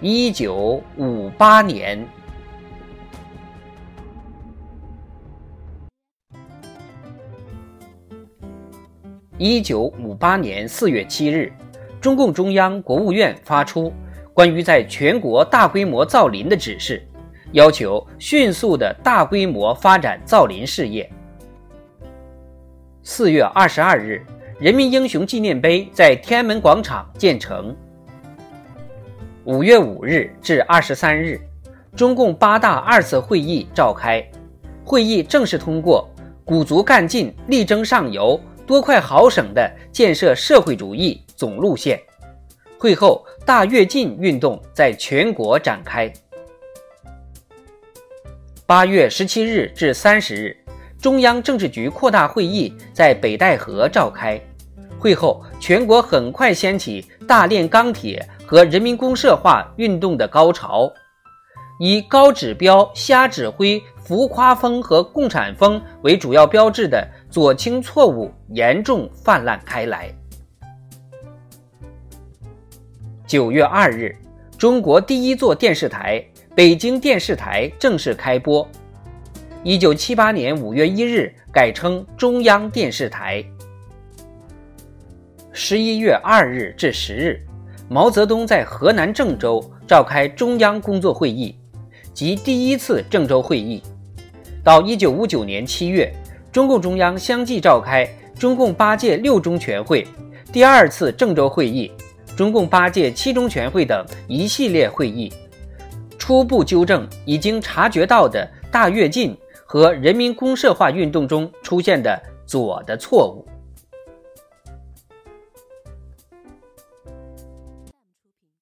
一九五八年，一九五八年四月七日，中共中央、国务院发出关于在全国大规模造林的指示，要求迅速的大规模发展造林事业。四月二十二日，人民英雄纪念碑在天安门广场建成。五月五日至二十三日，中共八大二次会议召开，会议正式通过鼓足干劲、力争上游、多快好省的建设社会主义总路线。会后，大跃进运动在全国展开。八月十七日至三十日，中央政治局扩大会议在北戴河召开，会后全国很快掀起大炼钢铁。和人民公社化运动的高潮，以高指标、瞎指挥、浮夸风和共产风为主要标志的左倾错误严重泛滥开来。九月二日，中国第一座电视台——北京电视台正式开播。一九七八年五月一日改称中央电视台。十一月二日至十日。毛泽东在河南郑州召开中央工作会议，即第一次郑州会议。到一九五九年七月，中共中央相继召开中共八届六中全会、第二次郑州会议、中共八届七中全会等一系列会议，初步纠正已经察觉到的大跃进和人民公社化运动中出现的左的错误。